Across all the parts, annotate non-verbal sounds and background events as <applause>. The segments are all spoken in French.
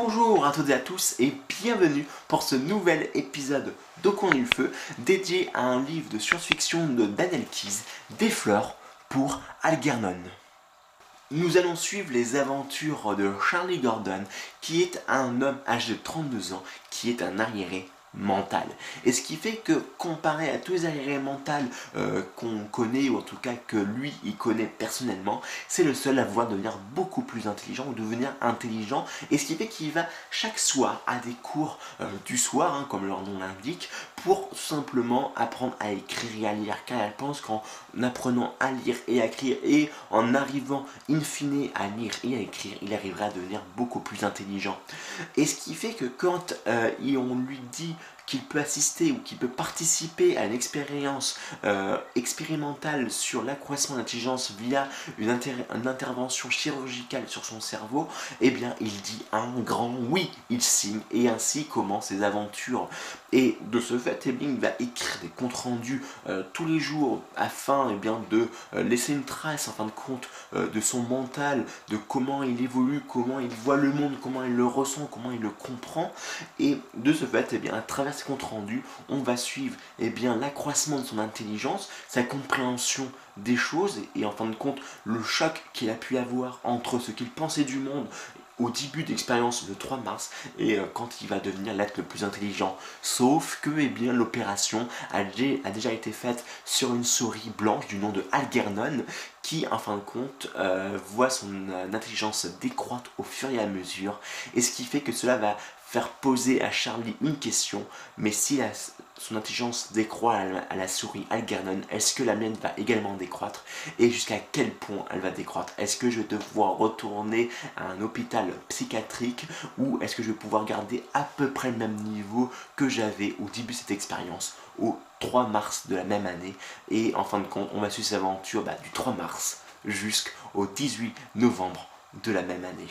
Bonjour à toutes et à tous et bienvenue pour ce nouvel épisode d'Au coin du feu dédié à un livre de science-fiction de Daniel Keyes, Des fleurs pour Algernon. Nous allons suivre les aventures de Charlie Gordon qui est un homme âgé de 32 ans qui est un arriéré mental. Et ce qui fait que comparé à tous les arriérés mentaux euh, qu'on connaît, ou en tout cas que lui il connaît personnellement, c'est le seul à vouloir devenir beaucoup plus intelligent ou devenir intelligent. Et ce qui fait qu'il va chaque soir à des cours euh, du soir, hein, comme leur nom l'indique, pour simplement apprendre à écrire et à lire. Car elle pense qu'en apprenant à lire et à écrire et en arrivant in fine à lire et à écrire, il arrivera à devenir beaucoup plus intelligent. Et ce qui fait que quand euh, on lui dit qu'il peut assister ou qu'il peut participer à une expérience euh, expérimentale sur l'accroissement d'intelligence via une, intervention chirurgicale sur son cerveau, eh bien il dit un grand oui, il signe et ainsi commence ses aventures. Et de ce fait, il va écrire des comptes rendus euh, tous les jours afin eh bien, de euh, laisser une trace en fin de compte de son mental, de comment il évolue, comment il voit le monde, comment il le ressent, comment il le comprend. Et de ce fait, eh bien, à travers compte rendu, on va suivre eh bien l'accroissement de son intelligence, sa compréhension des choses et, en fin de compte le choc qu'il a pu avoir entre ce qu'il pensait du monde au début de 3 mars et euh, quand il va devenir l'être le plus intelligent. Sauf que eh bien l'opération a, déjà été faite sur une souris blanche du nom de Algernon qui en fin de compte euh, voit son euh, intelligence décroître au fur et à mesure et ce qui fait que cela va faire poser à Charlie une question, mais si son intelligence décroît à la, souris Algernon, est-ce que la mienne va également décroître Et jusqu'à quel point elle va décroître? Est-ce que je vais devoir retourner à un hôpital psychiatrique ou est-ce que je vais pouvoir garder à peu près le même niveau que j'avais au début de cette expérience, 3 mars de la même année Et en fin de compte, on va suivre cette aventure bah, du 3 mars jusqu'au 18 novembre de la même année.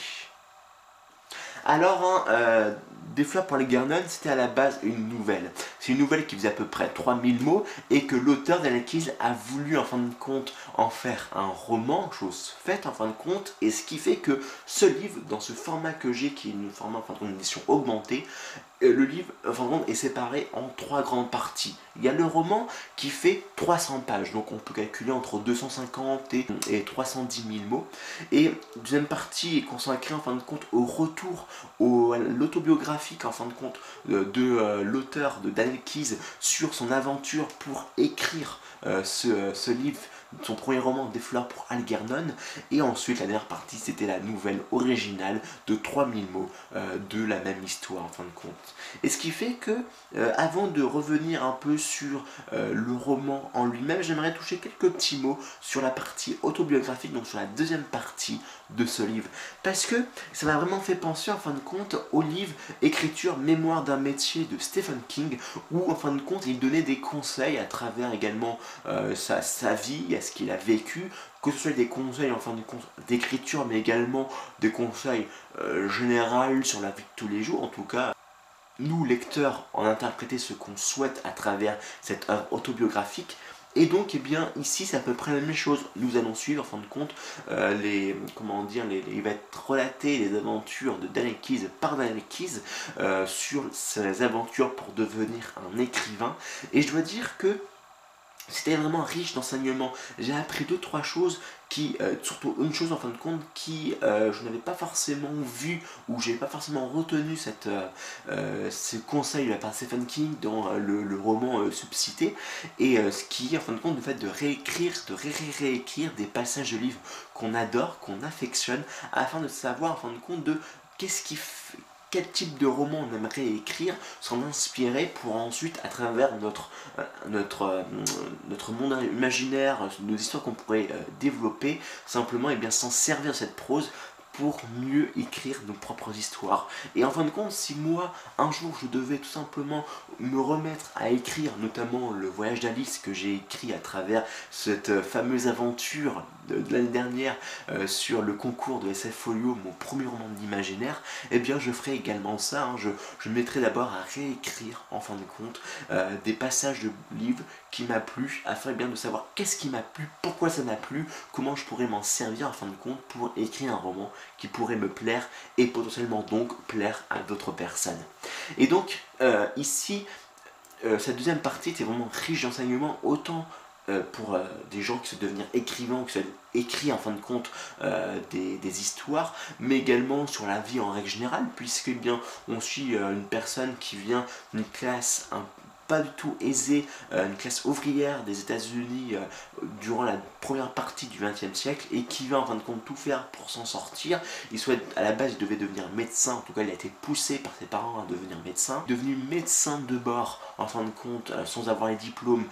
Alors, hein, euh, Des fleurs pour les Garnon, c'était à la base une nouvelle. C'est une nouvelle qui faisait à peu près 3000 mots et que l'auteur d'Anakis a voulu en fin de compte en faire un roman, chose faite en fin de compte, et ce qui fait que ce livre, dans ce format que j'ai, qui est une format, enfin, édition augmentée, euh, le livre est séparé en trois grandes parties. Il y a le roman qui fait 300 pages, donc on peut calculer entre 250 et, et 310 000 mots. Et deuxième partie est consacrée en fin de compte au retour, l'autobiographique en fin de compte de, euh, l'auteur de Daniel Keyes sur son aventure pour écrire euh, ce livre son premier roman Des fleurs pour Algernon et ensuite la dernière partie c'était la nouvelle originale de 3000 mots euh, de la même histoire en fin de compte. Et ce qui fait que euh, avant de revenir un peu sur euh, le roman en lui-même j'aimerais toucher quelques petits mots sur la partie autobiographique donc sur la deuxième partie de ce livre. Parce que ça m'a vraiment fait penser en fin de compte au livre Écriture mémoire d'un métier de Stephen King où en fin de compte il donnait des conseils à travers également sa, sa vie ce qu'il a vécu, que ce soit des conseils en fin de compte d'écriture, mais également des conseils euh, généraux sur la vie de tous les jours. En tout cas, nous, lecteurs, en interpréter ce qu'on souhaite à travers cette œuvre autobiographique. Et donc, eh bien, ici, c'est à peu près la même chose. Nous allons suivre, en fin de compte, euh, les, comment dire, les, il va être relaté les aventures de Daniel Keyes par Daniel Keyes euh, sur ses aventures pour devenir un écrivain. Et je dois dire que c'était vraiment riche d'enseignements. J'ai appris deux trois choses qui, euh, surtout une chose en fin de compte, qui euh, je n'avais pas forcément vu ou j'ai pas forcément retenu cette, euh, ce conseil de la Stephen King dans le, roman Subcité et ce qui en fin de compte le fait de réécrire, de ré réécrire des passages de livres qu'on adore, qu'on affectionne afin de savoir en fin de compte de qu'est-ce qui quel type de roman on aimerait écrire, s'en inspirer pour ensuite, à travers notre, euh, euh, monde imaginaire, nos histoires qu'on pourrait euh, développer, simplement et eh bien s'en servir cette prose pour mieux écrire nos propres histoires. Et en fin de compte, si moi, un jour, je devais tout simplement me remettre à écrire, notamment le voyage d'Alice que j'ai écrit à travers cette fameuse aventure de, l'année dernière euh, sur le concours de SF Folio, mon premier roman d'imaginaire, eh bien je ferai également ça. Hein. Je, je mettrai d'abord à réécrire, en fin de compte, euh, des passages de livres qui m'a plu, afin bien de savoir qu'est-ce qui m'a plu, pourquoi ça m'a plu, comment je pourrais m'en servir en fin de compte pour écrire un roman qui pourrait me plaire et potentiellement donc plaire à d'autres personnes. Et donc euh, ici, euh, cette deuxième partie était vraiment riche d'enseignements, autant euh, pour des gens qui souhaitent devenir écrivains, qui souhaitent écrire en fin de compte des, histoires, mais également sur la vie en règle générale, puisque eh bien on suit une personne qui vient d'une classe pas du tout aisé, euh, une classe ouvrière des États-Unis euh, durant la première partie du XXe siècle et qui va en fin de compte tout faire pour s'en sortir. Il souhaite, à la base, il devait devenir médecin, en tout cas, il a été poussé par ses parents à devenir médecin. Devenu médecin de bord, en fin de compte, euh, sans avoir les diplômes,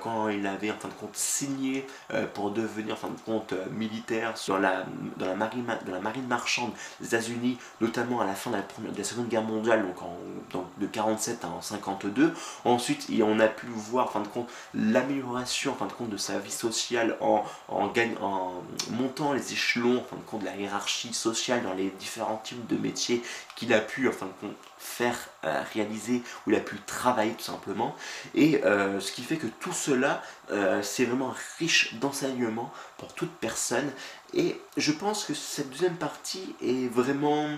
quand il avait en fin de compte signé pour devenir en fin de compte militaire dans la, dans la, marine, dans la marine marchande des États-Unis, notamment à la fin de la, première, de la Seconde Guerre mondiale, donc, en, donc de 47 à 52. Ensuite, on a pu voir en fin de compte l'amélioration en fin de compte de sa vie sociale en, en, montant les échelons en fin de compte de la hiérarchie sociale dans les différents types de métiers qu'il a pu en fin de compte faire euh, réaliser ou il a pu travailler tout simplement. Et euh, ce qui fait que tout cela euh, c'est vraiment riche d'enseignements pour toute personne. Et je pense que cette deuxième partie est vraiment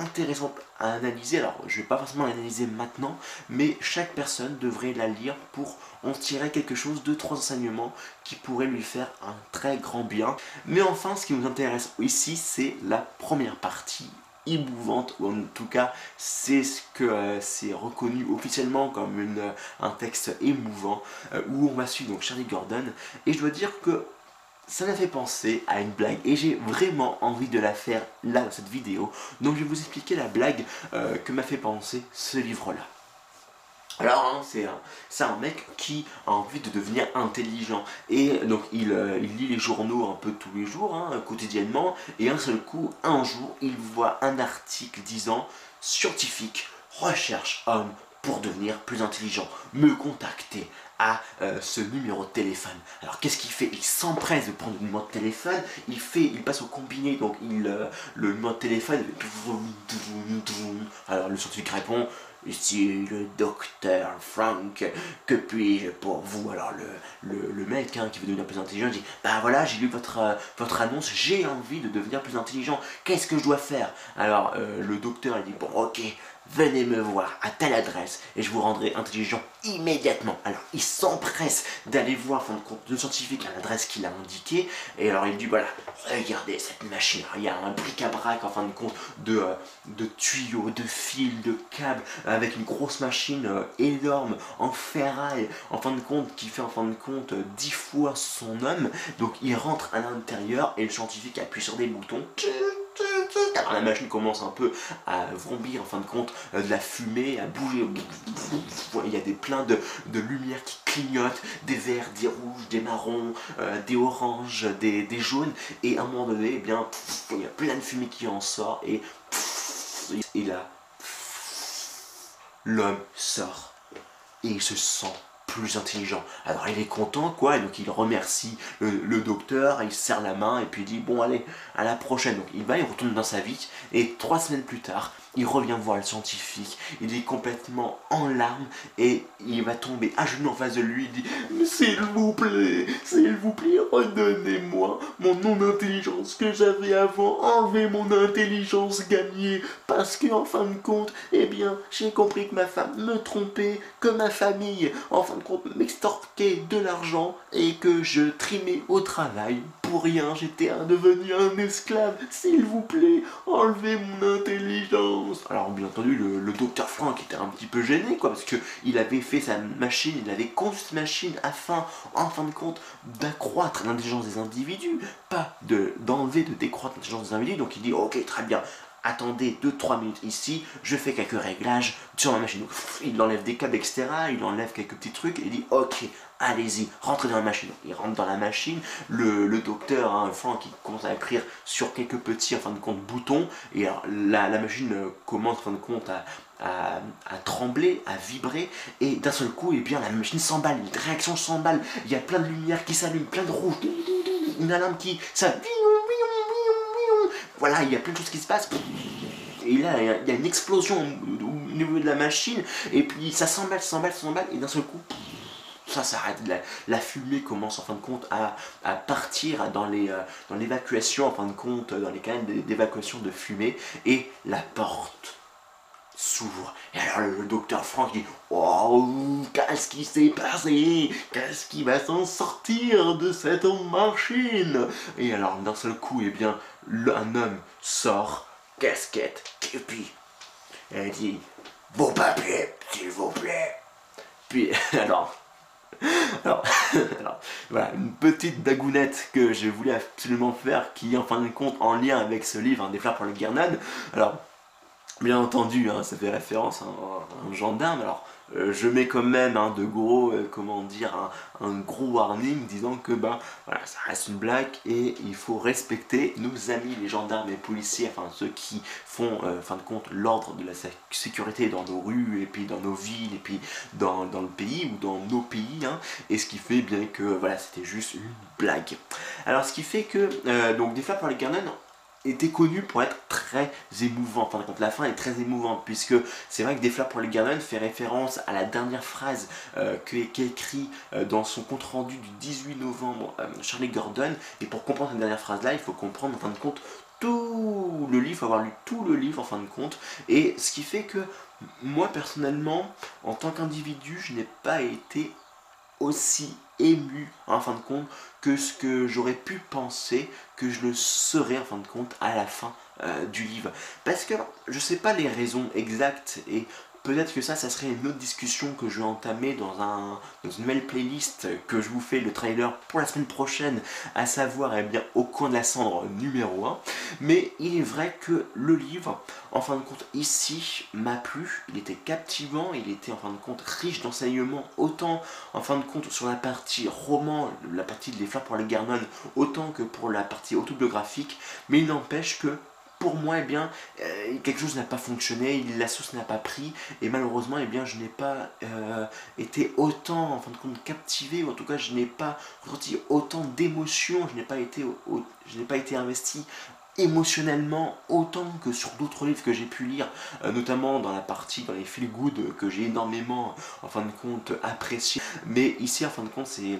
intéressante à analyser. Alors, je ne vais pas forcément l'analyser maintenant, mais chaque personne devrait la lire pour en tirer quelque chose, deux, trois enseignements qui pourraient lui faire un très grand bien. Mais enfin, ce qui nous intéresse ici, c'est la première partie émouvante, ou en tout cas c'est ce que euh, c'est reconnu officiellement comme une, un texte émouvant, euh, où on va suivre donc Charlie Gordon, et je dois dire que ça m'a fait penser à une blague et j'ai vraiment envie de la faire là dans cette vidéo. Donc je vais vous expliquer la blague euh, que m'a fait penser ce livre-là. Alors, hein, c'est un, mec qui a envie de devenir intelligent. Et donc, il, euh, lit les journaux un peu tous les jours, hein, quotidiennement. Et un seul coup, un jour, il voit un article disant « Scientifique recherche homme pour devenir plus intelligent. Me contacter à euh, ce numéro de téléphone. Alors qu'est-ce qu'il fait? Il s'empresse de prendre le numéro de téléphone, il fait, il passe au combiné, donc il, euh, le numéro de téléphone, alors le scientifique répond, Ici le docteur Frank, que puis-je pour vous Alors le, le, mec hein, qui veut devenir plus intelligent dit Bah voilà, j'ai lu votre, euh, votre annonce, j'ai envie de devenir plus intelligent, qu'est-ce que je dois faire? Alors le docteur il dit Bon ok, venez me voir à telle adresse et je vous rendrai intelligent immédiatement. Alors il s'empresse d'aller voir de compte le scientifique à l'adresse qu'il a indiqué et alors il dit voilà regardez cette machine. Il y a un bric-à-brac en fin de compte de, euh, de tuyaux, de fils, de câbles avec une grosse machine euh, énorme en ferraille en fin de compte qui fait en fin de compte euh, fois son homme. Donc il rentre à l'intérieur et le scientifique appuie sur des boutons la machine commence un peu à vrombir en fin de compte, euh, de la fumée, à bouger. Il y a des plein de, de lumières qui clignotent, des verts, des rouges, des marrons, euh, des oranges, des, jaunes. Et à un moment donné, eh bien, il y a plein de fumée qui en sort et, et là, l'homme sort et il se sent plus intelligent. Alors il est content, quoi, et donc il remercie le, docteur, il serre la main, et puis dit, bon allez, à la prochaine. Donc il va, il retourne dans sa vie, et trois semaines plus tard, il revient voir le scientifique, il est complètement en larmes et il va tomber à genoux en face de lui, il dit S'il vous plaît, s'il vous plaît, redonnez-moi mon non-intelligence que j'avais avant, enlevez mon intelligence gagnée, parce que en fin de compte, eh bien, j'ai compris que ma femme me trompait, que ma famille, en fin de compte, m'extorquait de l'argent et que je trimais au travail pour rien, j'étais devenu un esclave, s'il vous plaît, enlevez mon intelligence. Alors bien entendu, le, docteur Frank était un petit peu gêné, quoi, parce que il avait fait sa machine, il avait conçu cette machine afin, en fin de compte, d'accroître l'intelligence des individus, pas d'enlever, de, décroître l'intelligence des individus. Donc il dit, ok, très bien, attendez 2-3 minutes ici, je fais quelques réglages sur ma machine. il enlève des câbles, etc. Il enlève quelques petits trucs et il dit ok, allez-y, rentrez dans la machine. Il rentre dans la machine, le, docteur, hein, Franck, qui commence à écrire sur quelques petits, en fin de compte, boutons. Et la, machine euh, commence, en compte, à, trembler, à vibrer, et d'un seul coup, eh bien, la machine s'emballe, une réaction s'emballe, il y a plein de lumière qui s'allume, plein de rouge, une alarme qui... Ça, voilà, il y a plein de choses qui se passent. Et là, il y a une explosion au niveau de la machine, et puis ça s'emballe, s'emballe, s'emballe, et d'un seul coup, ça s'arrête, la, fumée commence en fin de compte à, partir dans l'évacuation, en fin de compte, dans les canaux d'évacuation de fumée, et la porte s'ouvre. Et alors le docteur Frank dit Oh, qu'est-ce qui s'est passé? Qu'est-ce qui va s'en sortir de cette machine Et alors d'un seul coup, eh bien, un homme sort, casquette, képi. Et dit Vos papiers, s'il vous plaît. Puis <laughs> alors. <laughs> Alors, voilà, une petite dagounette que je voulais absolument faire qui en fin de compte en lien avec ce livre, Des fleurs pour le Guernade. Alors, Bien entendu, hein, ça fait référence à un, gendarme. Alors, euh, je mets quand même un de gros, euh, comment dire, un, gros warning disant que ben voilà, ça reste une blague et il faut respecter nos amis les gendarmes et policiers, enfin ceux qui font, euh, fin de compte, l'ordre de la sécurité dans nos rues et puis dans nos villes et puis dans, le pays ou dans nos pays. Hein, et ce qui fait bien que voilà, c'était juste une blague. Alors, ce qui fait que donc des fois pour les canons était connu pour être très émouvant. Enfin, quand la fin est très émouvante, puisque c'est vrai que Des pour le Garden fait référence à la dernière phrase euh, écrit euh, dans son compte-rendu du 18 novembre euh, Charlie Gordon. Et pour comprendre cette dernière phrase-là, il faut comprendre en fin de compte tout le livre, avoir lu tout le livre en fin de compte. Et ce qui fait que moi personnellement, en tant qu'individu, je n'ai pas été aussi ému en fin de compte que ce que j'aurais pu penser que je le serais en fin de compte à la fin euh, du livre. Parce que je sais pas les raisons exactes et Peut-être que ça, ça serait une autre discussion que je vais entamer dans, un, dans une nouvelle playlist que je vous fais le trailer pour la semaine prochaine, à savoir eh bien, Au coin de la cendre numéro 1. Mais il est vrai que le livre, en fin de compte, ici, m'a plu. Il était captivant, il était en fin de compte riche d'enseignements, autant en fin de compte sur la partie roman, la partie des fleurs pour les Garnon, autant que pour la partie autobiographique. Mais il n'empêche que pour moi, eh bien, euh, quelque chose n'a pas fonctionné, la sauce n'a pas pris, et malheureusement, eh bien, je n'ai pas euh, été autant, en fin de compte, captivé, ou en tout cas, je n'ai pas ressenti autant d'émotions, je n'ai pas été, je n'ai pas été investi émotionnellement autant que sur d'autres livres que j'ai pu lire, euh, notamment dans la partie, dans les feel good que j'ai énormément, en fin de compte, apprécié. Mais ici, en fin de compte, c'est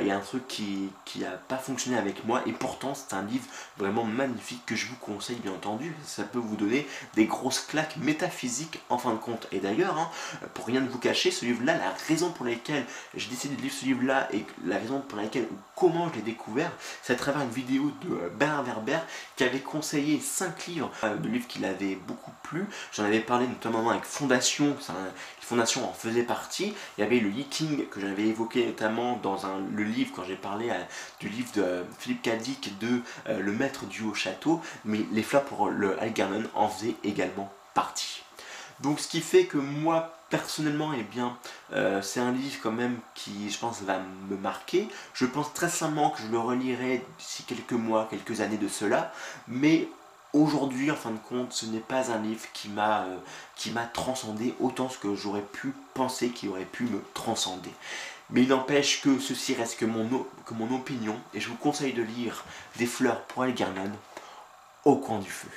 il y a un truc qui n'a pas fonctionné avec moi, et pourtant, c'est un livre vraiment magnifique que je vous conseille, bien entendu. Ça peut vous donner des grosses claques métaphysiques, en fin de compte. Et d'ailleurs, hein, pour rien de vous cacher, ce livre-là, la raison pour laquelle j'ai décidé de lire ce livre-là, et la raison pour laquelle, ou comment je l'ai découvert, c'est à travers une vidéo de euh, Bernard Werber qui avait conseillé 5 livres euh, de livres qui l'avaient beaucoup plu. J'en avais parlé notamment avec Fondation, Fondation en faisait partie. Il y avait le Yiking que j'avais évoqué notamment dans un, le livre, quand j'ai parlé euh, du livre de Philippe Cadic de euh, Le Maître du Haut Château, mais Les Fleurs pour le Algernon en faisaient également partie. Donc ce qui fait que moi personnellement, eh bien, c'est un livre quand même qui, je pense, va me marquer. Je pense très sincèrement que je le relirai d'ici quelques mois, quelques années de cela, mais aujourd'hui, en fin de compte, ce n'est pas un livre qui m'a euh, qui m'a transcendé autant que j'aurais pu penser qu'il aurait pu me transcender. Mais il n'empêche que ceci reste que mon, que mon opinion, et je vous conseille de lire Des fleurs pour Algernon au coin du feu.